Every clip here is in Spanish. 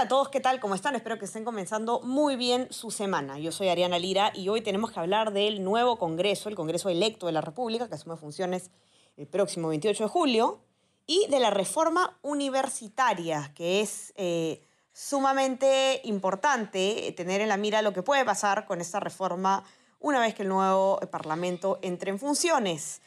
Hola a todos, ¿qué tal? ¿Cómo están? Espero que estén comenzando muy bien su semana. Yo soy Ariana Lira y hoy tenemos que hablar del nuevo Congreso, el Congreso electo de la República, que asume funciones el próximo 28 de julio, y de la reforma universitaria, que es eh, sumamente importante tener en la mira lo que puede pasar con esta reforma una vez que el nuevo Parlamento entre en funciones.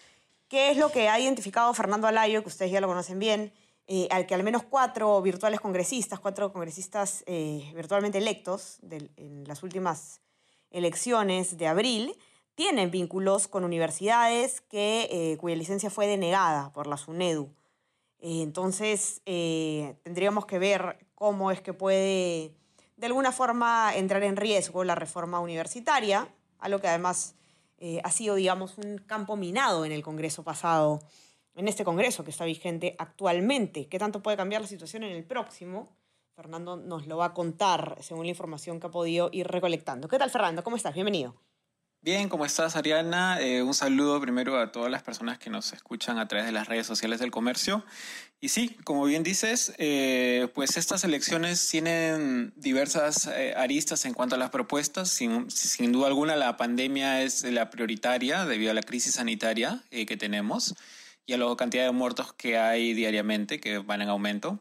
¿Qué es lo que ha identificado Fernando Alayo, que ustedes ya lo conocen bien? Eh, al que al menos cuatro virtuales congresistas, cuatro congresistas eh, virtualmente electos en las últimas elecciones de abril, tienen vínculos con universidades que, eh, cuya licencia fue denegada por la SUNEDU. Entonces, tendríamos que ver cómo es que puede, de alguna forma, entrar en riesgo la reforma universitaria, algo que además ha sido, digamos, un campo minado en el Congreso pasado en este Congreso que está vigente actualmente. ¿Qué tanto puede cambiar la situación en el próximo? Fernando nos lo va a contar según la información que ha podido ir recolectando. ¿Qué tal, Fernando? ¿Cómo estás? Bienvenido. Bien, ¿cómo estás, Ariana? Eh, un saludo primero a todas las personas que nos escuchan a través de las redes sociales del comercio. Y sí, como bien dices, eh, pues estas elecciones tienen diversas eh, aristas en cuanto a las propuestas. Sin, sin, duda alguna, la pandemia es la prioritaria debido a la crisis sanitaria que tenemos y a la cantidad de muertos que hay diariamente, que van en aumento.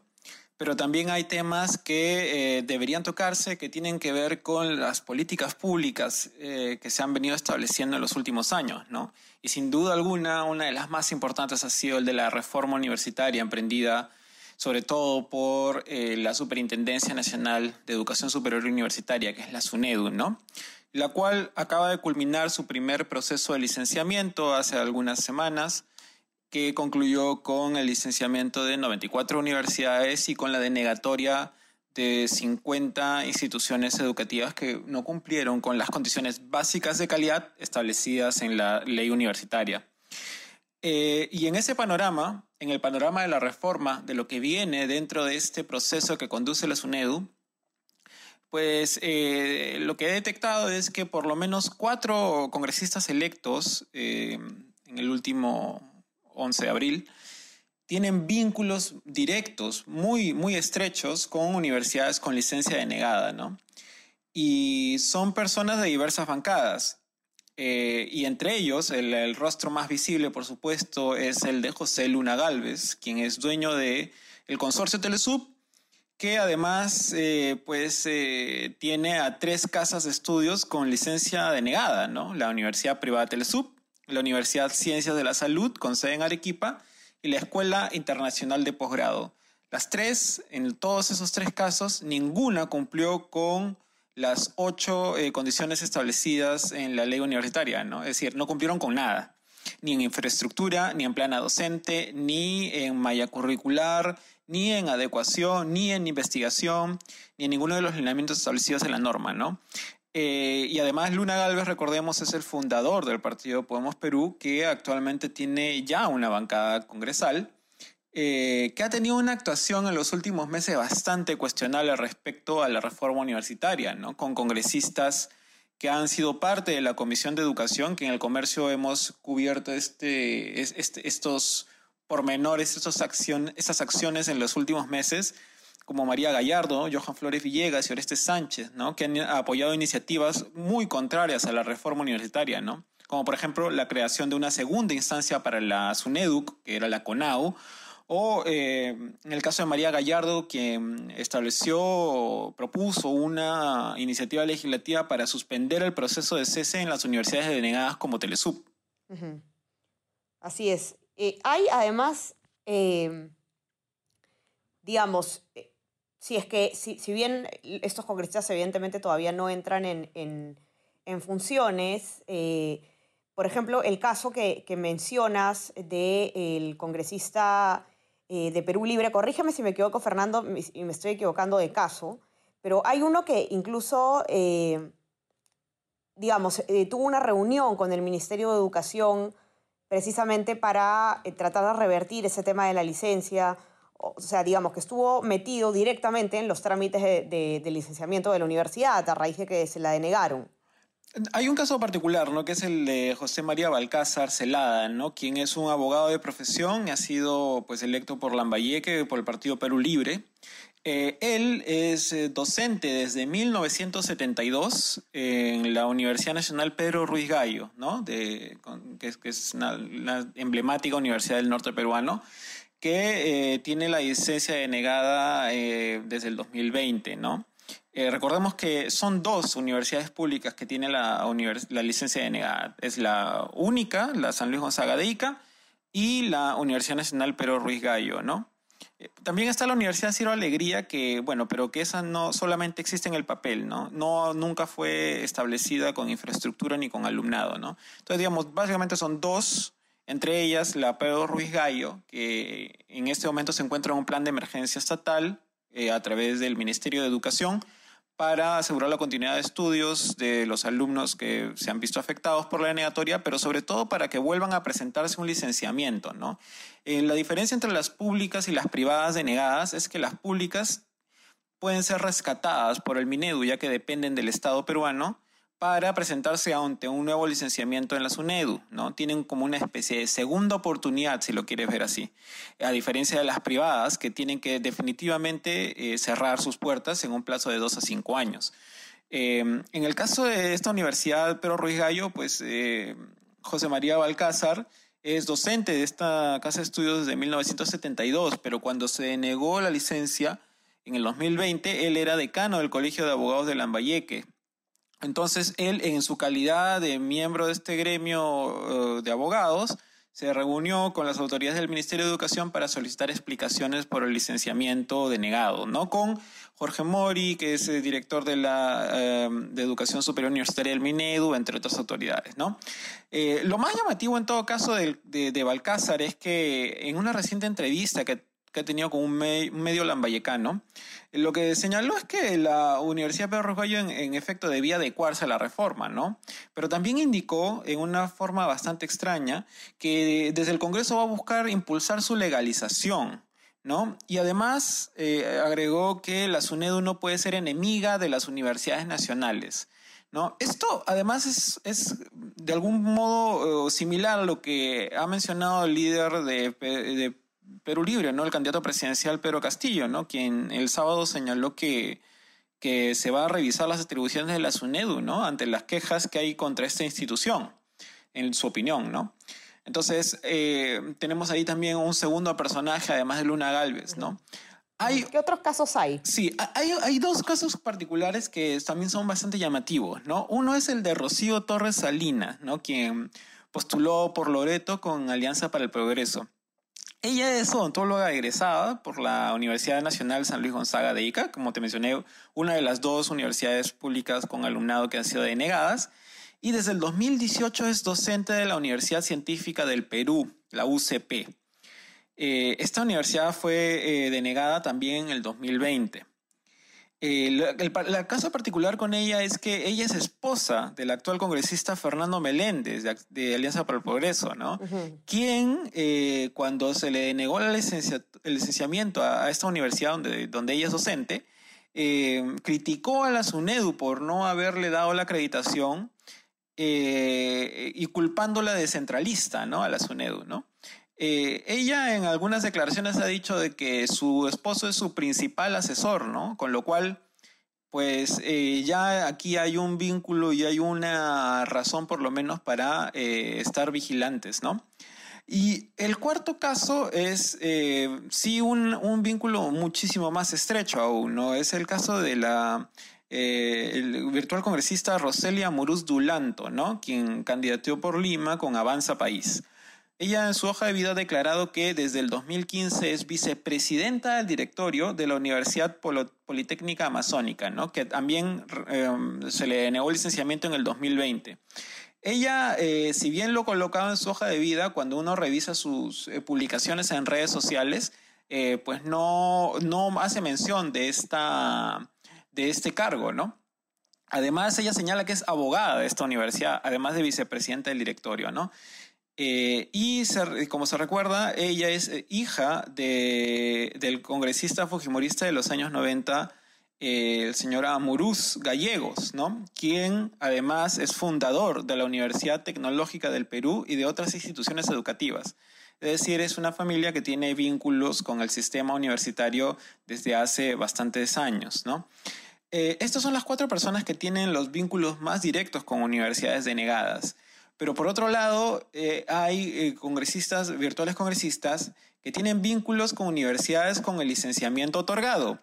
Pero también hay temas que eh, deberían tocarse, que tienen que ver con las políticas públicas eh, que se han venido estableciendo en los últimos años, ¿no? Y sin duda alguna, una de las más importantes ha sido el de la reforma universitaria emprendida sobre todo por eh, la Superintendencia Nacional de Educación Superior Universitaria, que es la SUNEDU, ¿no? La cual acaba de culminar su primer proceso de licenciamiento hace algunas semanas que concluyó con el licenciamiento de 94 universidades y con la denegatoria de 50 instituciones educativas que no cumplieron con las condiciones básicas de calidad establecidas en la ley universitaria. Eh, y en ese panorama, en el panorama de la reforma, de lo que viene dentro de este proceso que conduce la SUNEDU, pues eh, lo que he detectado es que por lo menos cuatro congresistas electos eh, en el último 11 de abril, tienen vínculos directos, muy, muy estrechos con universidades con licencia denegada, ¿no? Y son personas de diversas bancadas. Eh, y entre ellos, el, rostro más visible, por supuesto, es el de José Luna Galvez, quien es dueño de el consorcio Telesub, que además eh, pues, eh, tiene a tres casas de estudios con licencia denegada, ¿no? La Universidad Privada Telesub, la Universidad Ciencias de la Salud, con sede en Arequipa, y la Escuela Internacional de Posgrado. Las tres, en todos esos tres casos, ninguna cumplió con las ocho eh, condiciones establecidas en la ley universitaria, ¿no? Es decir, no cumplieron con nada, ni en infraestructura, ni en plana docente, ni en malla curricular, ni en adecuación, ni en investigación, ni en ninguno de los lineamientos establecidos en la norma, ¿no? Eh, y además Luna Galvez, recordemos, es el fundador del partido Podemos Perú, que actualmente tiene ya una bancada congresal, eh, que ha tenido una actuación en los últimos meses bastante cuestionable respecto a la reforma universitaria, ¿no? con congresistas que han sido parte de la Comisión de Educación, que en el comercio hemos cubierto este, este, estos pormenores, estos estas acciones en los últimos meses como María Gallardo, Johan Flores Villegas y Orestes Sánchez, ¿no? que han apoyado iniciativas muy contrarias a la reforma universitaria, ¿no? como por ejemplo la creación de una segunda instancia para la SUNEDUC, que era la CONAU, o eh, en el caso de María Gallardo, quien estableció, propuso una iniciativa legislativa para suspender el proceso de cese en las universidades denegadas como Telesub. Así es. Eh, hay además, eh, digamos, si es que, si, si, bien estos congresistas evidentemente todavía no entran en, en, en funciones, eh, por ejemplo, el caso que, que mencionas del de congresista eh, de Perú Libre, corrígeme si me equivoco, Fernando, y me estoy equivocando de caso, pero hay uno que incluso, eh, digamos, tuvo una reunión con el Ministerio de Educación precisamente para tratar de revertir ese tema de la licencia. O sea, digamos que estuvo metido directamente en los trámites de, de licenciamiento de la universidad a raíz de que se la denegaron. Hay un caso particular, ¿no? Que es el de José María Balcázar Celada, ¿no? Quien es un abogado de profesión ha sido, pues, electo por Lambayeque, por el Partido Perú Libre. Eh, él es eh, docente desde 1972 en la Universidad Nacional Pedro Ruiz Gallo, ¿no? De, que, es, una, emblemática universidad del norte peruano, que eh, tiene la licencia denegada desde el 2020, ¿no? Eh, recordemos que son dos universidades públicas que tienen la, la licencia denegada. Es la única, la San Luis Gonzaga de Ica, y la Universidad Nacional Pero Ruiz Gallo, ¿no? Eh, también está la Universidad Ciro Alegría, que, bueno, pero que esa no solamente existe en el papel, ¿no? No, nunca fue establecida con infraestructura ni con alumnado, ¿no? Entonces, digamos, básicamente son dos, entre ellas la Pedro Ruiz Gallo, que en este momento se encuentra en un plan de emergencia estatal eh, a través del Ministerio de Educación, para asegurar la continuidad de estudios de los alumnos que se han visto afectados por la denegatoria, pero sobre todo para que vuelvan a presentarse un licenciamiento. ¿no? Eh, la diferencia entre las públicas y las privadas denegadas es que las públicas pueden ser rescatadas por el Minedu, ya que dependen del Estado peruano, para presentarse ante un nuevo licenciamiento en la SUNEDU, ¿no? Tienen como una especie de segunda oportunidad, si lo quieres ver así, a diferencia de las privadas, que tienen que definitivamente eh, cerrar sus puertas en un plazo de dos a cinco años. Em, en el caso de esta universidad, Pedro Ruiz Gallo, pues eh, José María Balcázar es docente de esta casa de estudios desde 1972, pero cuando se denegó la licencia en el 2020, él era decano del Colegio de Abogados de Lambayeque entonces, él, en su calidad de miembro de este gremio eh, de abogados, se reunió con las autoridades del Ministerio de Educación para solicitar explicaciones por el licenciamiento denegado, ¿no? Con Jorge Mori, que es el director de la eh, de Educación Superior Universitaria del Minedu, entre otras autoridades, ¿no? Eh, lo más llamativo en todo caso de, de Balcázar es que en una reciente entrevista que que ha tenido con un, medio lambayecano, lo que señaló es que la Universidad Pedro Rogallo en, en, efecto debía adecuarse a la reforma, ¿no? Pero también indicó en una forma bastante extraña que desde el Congreso va a buscar impulsar su legalización, ¿no? Y además eh, agregó que la SUNEDU no puede ser enemiga de las universidades nacionales. ¿No? Esto además es, es, de algún modo eh, similar a lo que ha mencionado el líder de, de Perú Libre, ¿no? El candidato presidencial Pedro Castillo, ¿no? Quien el sábado señaló que, que se va a revisar las atribuciones de la SUNEDU, ¿no? Ante las quejas que hay contra esta institución, en su opinión, ¿no? Entonces, eh, tenemos ahí también un segundo personaje, además de Luna Galvez, ¿no? Hay, ¿Qué otros casos hay? Sí, hay, hay, dos casos particulares que también son bastante llamativos, ¿no? Uno es el de Rocío Torres Salinas, ¿no? Quien postuló por Loreto con Alianza para el Progreso. Ella es odontóloga egresada por la Universidad Nacional San Luis Gonzaga de Ica, como te mencioné, una de las dos universidades públicas con alumnado que han sido denegadas. Y desde el 2018 es docente de la Universidad Científica del Perú, la UCP. Eh, esta universidad fue eh, denegada también en el 2020. Eh, el, caso particular con ella es que ella es esposa del actual congresista Fernando Meléndez de, Alianza para el Progreso, ¿no? Quien, eh, cuando se le denegó el licenciamiento a, esta universidad donde, donde ella es docente, eh, criticó a la SUNEDU por no haberle dado la acreditación y culpándola de centralista, ¿no? A la SUNEDU, ¿no? Eh, ella en algunas declaraciones ha dicho de que su esposo es su principal asesor, ¿no? Con lo cual, pues eh, ya aquí hay un vínculo y hay una razón por lo menos para eh, estar vigilantes, ¿no? Y el cuarto caso es sí un, vínculo muchísimo más estrecho aún, ¿no? Es el caso de la virtual congresista Roselia Muruz Dulanto, ¿no? Quien candidateó por Lima con Avanza País. Ella en su hoja de vida ha declarado que desde el 2015 es vicepresidenta del directorio de la Universidad Politécnica Amazónica, ¿no? que también em, se le negó licenciamiento en el 2020. Ella, eh, si bien lo colocaba en su hoja de vida, cuando uno revisa sus eh, publicaciones en redes sociales, eh, pues no, no hace mención de, esta, de este cargo, ¿no? Además, ella señala que es abogada de esta universidad, además de vicepresidenta del directorio, ¿no? Eh, y como se recuerda, ella es eh, hija de, del congresista fujimorista de los años 90, eh, el señor Amuruz Gallegos, ¿no? quien además es fundador de la Universidad Tecnológica del Perú y de otras instituciones educativas. Es decir, es una familia que tiene vínculos con el sistema universitario desde hace bastantes años. ¿no? estas son las cuatro personas que tienen los vínculos más directos con universidades denegadas. Pero por otro lado, eh, hay eh, congresistas, virtuales congresistas, que tienen vínculos con universidades con el licenciamiento otorgado.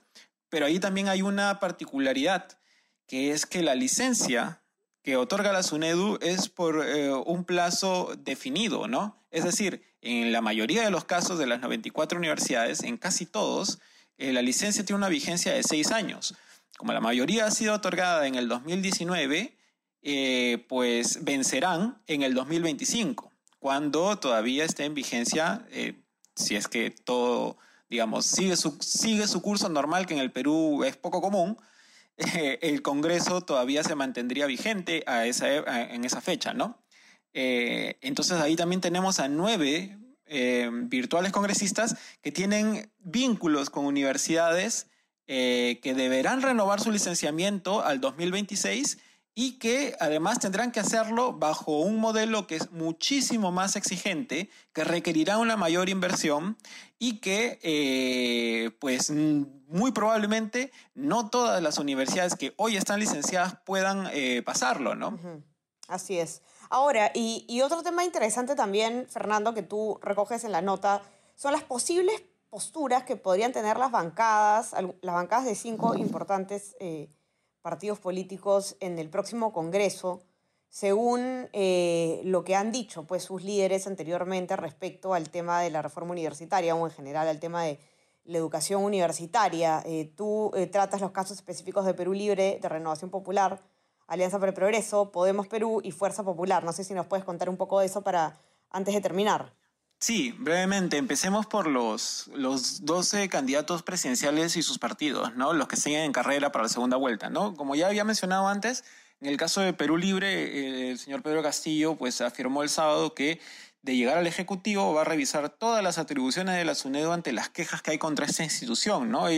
Pero ahí también hay una particularidad, que es que la licencia que otorga la SUNEDU es por eh, un plazo definido, ¿no? Es decir, en la mayoría de los casos de las 94 universidades, en casi todos, la licencia tiene una vigencia de seis años. Como la mayoría ha sido otorgada en el 2019, eh, pues vencerán en el 2025, cuando todavía esté en vigencia, eh, si es que todo, digamos, sigue su, sigue su curso normal, que en el Perú es poco común, eh, el Congreso todavía se mantendría vigente a esa, en esa fecha, ¿no? entonces ahí también tenemos a nueve virtuales congresistas que tienen vínculos con universidades que deberán renovar su licenciamiento al 2026 y que además tendrán que hacerlo bajo un modelo que es muchísimo más exigente, que requerirá una mayor inversión y que eh, pues muy probablemente no todas las universidades que hoy están licenciadas puedan eh, pasarlo, ¿no? Así es. Ahora, y, otro tema interesante también, Fernando, que tú recoges en la nota, son las posibles posturas que podrían tener las bancadas, las bancadas de cinco importantes eh, partidos políticos en el próximo Congreso, según eh, lo que han dicho pues, sus líderes anteriormente respecto al tema de la reforma universitaria o en general al tema de la educación universitaria. Eh, tú eh, tratas los casos específicos de Perú Libre, de Renovación Popular, Alianza para el Progreso, Podemos Perú y Fuerza Popular. No sé si nos puedes contar un poco de eso para antes de terminar. Sí, brevemente, empecemos por los, los 12 candidatos presidenciales y sus partidos, ¿no? Los que siguen en carrera para la segunda vuelta, ¿no? Como ya había mencionado antes, en el caso de Perú Libre, el señor Pedro Castillo pues afirmó el sábado que de llegar al Ejecutivo va a revisar todas las atribuciones de la SUNEDO ante las quejas que hay contra esta institución, ¿no?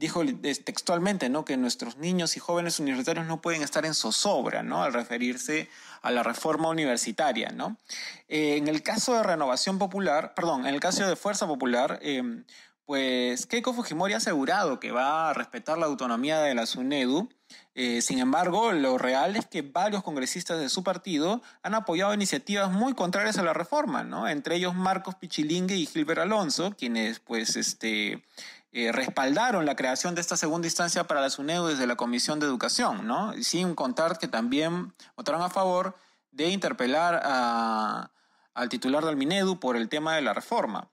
Dijo textualmente, ¿no? Que nuestros niños y jóvenes universitarios no pueden estar en zozobra, ¿no? Al referirse a la reforma universitaria, ¿no? Eh, en el caso de Renovación Popular, perdón, en el caso de Fuerza Popular, em, pues Keiko Fujimori ha asegurado que va a respetar la autonomía de la SUNEDU. Eh, sin embargo, lo real es que varios congresistas de su partido han apoyado iniciativas muy contrarias a la reforma, ¿no? Entre ellos Marcos Pichilingue y Gilbert Alonso, quienes pues este eh, respaldaron la creación de esta segunda instancia para la SUNEDU desde la Comisión de Educación, ¿no? Sin contar que también votaron a favor de interpelar al titular del Minedu por el tema de la reforma.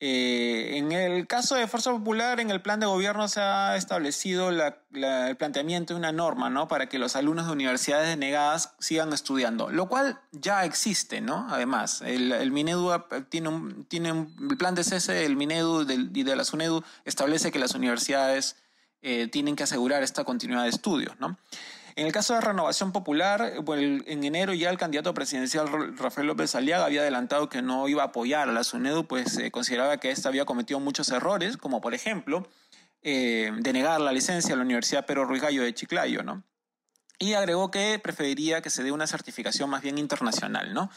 Eh, en el caso de Fuerza Popular, en el plan de gobierno se ha establecido el planteamiento de una norma ¿no? para que los alumnos de universidades denegadas sigan estudiando, lo cual ya existe, ¿no? Además, el, Minedu tiene un, tiene un, el plan de cese del Minedu y de la SUNEDU establece que las universidades eh, tienen que asegurar esta continuidad de estudios, ¿no? En el caso de Renovación Popular, en enero ya el candidato presidencial Rafael López Aliaga había adelantado que no iba a apoyar a la SUNEDU, pues eh, consideraba que ésta había cometido muchos errores, como por ejemplo eh, denegar la licencia a la Universidad Pedro Ruiz Gallo de Chiclayo, ¿no? Y agregó que preferiría que se dé una certificación más bien internacional, ¿no?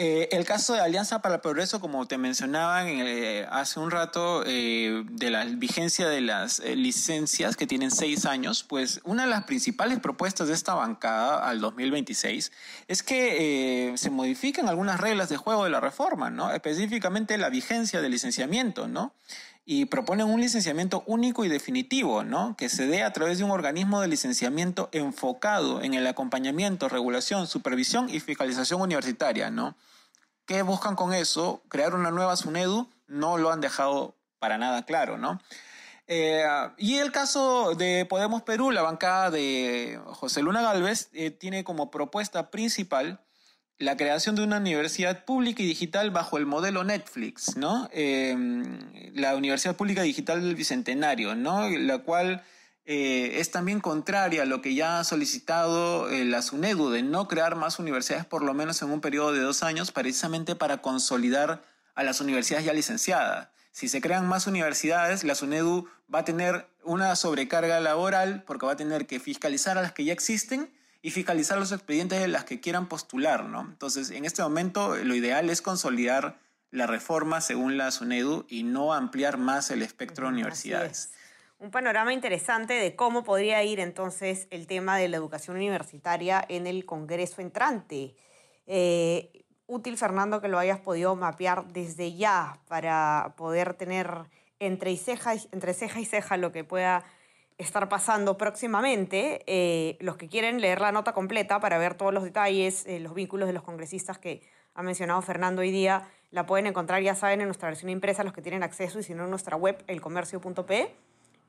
Eh, el caso de Alianza para el Progreso, como te mencionaba eh, hace un rato, eh, de la vigencia de las licencias que tienen seis años, pues una de las principales propuestas de esta bancada al 2026 es que se modifiquen algunas reglas de juego de la reforma, ¿no? Específicamente la vigencia del licenciamiento, ¿no? Y proponen un licenciamiento único y definitivo, ¿no? que se dé a través de un organismo de licenciamiento enfocado en el acompañamiento, regulación, supervisión y fiscalización universitaria. ¿no? ¿Qué buscan con eso? ¿Crear una nueva SUNEDU? No lo han dejado para nada claro. ¿no? Eh, y el caso de Podemos Perú, la bancada de José Luna Galvez, eh, tiene como propuesta principal la creación de una universidad pública y digital bajo el modelo Netflix, ¿no? Em, la Universidad Pública Digital del Bicentenario, ¿no? La cual eh, es también contraria a lo que ya ha solicitado eh, la SUNEDU de no crear más universidades por lo menos en un periodo de dos años, precisamente para consolidar a las universidades ya licenciadas. Si se crean más universidades, la SUNEDU va a tener una sobrecarga laboral porque va a tener que fiscalizar a las que ya existen y fiscalizar los expedientes de las que quieran postular, ¿no? Entonces, en este momento lo ideal es consolidar la reforma según la SUNEDU y no ampliar más el espectro de universidades un panorama interesante de cómo podría ir entonces el tema de la educación universitaria en el Congreso entrante. Eh, útil, Fernando, que lo hayas podido mapear desde ya para poder tener entre, ceja, entre ceja y ceja lo que pueda estar pasando próximamente. Eh, los que quieren leer la nota completa para ver todos los detalles, eh, los vínculos de los congresistas que ha mencionado Fernando hoy día, la pueden encontrar, ya saben, en nuestra versión impresa, los que tienen acceso, y si no, en nuestra web, elcomercio.pe.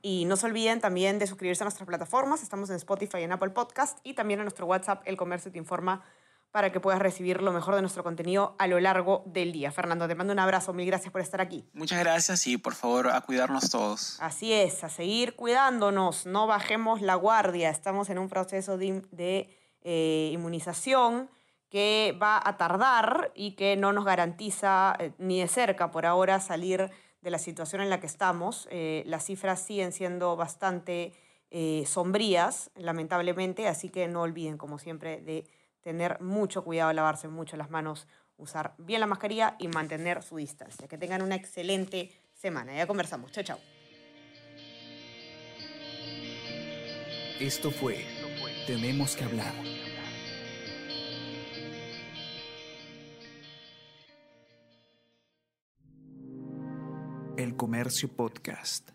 Y no se olviden también de suscribirse a nuestras plataformas. Estamos en Spotify y en Apple Podcast y también en nuestro WhatsApp, El Comercio Te Informa, para que puedas recibir lo mejor de nuestro contenido a lo largo del día. Fernando, te mando un abrazo. Mil gracias por estar aquí. Muchas gracias y por favor a cuidarnos todos. Así es, a seguir cuidándonos. No bajemos la guardia. Estamos en un proceso de, eh, inmunización que va a tardar y que no nos garantiza eh, ni de cerca por ahora salir de la situación en la que estamos. Eh, las cifras siguen siendo bastante sombrías, lamentablemente, así que no olviden, como siempre, de tener mucho cuidado, lavarse mucho las manos, usar bien la mascarilla y mantener su distancia. Que tengan una excelente semana. Ya conversamos. Chao, chao. Esto fue Tenemos que hablar El Comercio Podcast.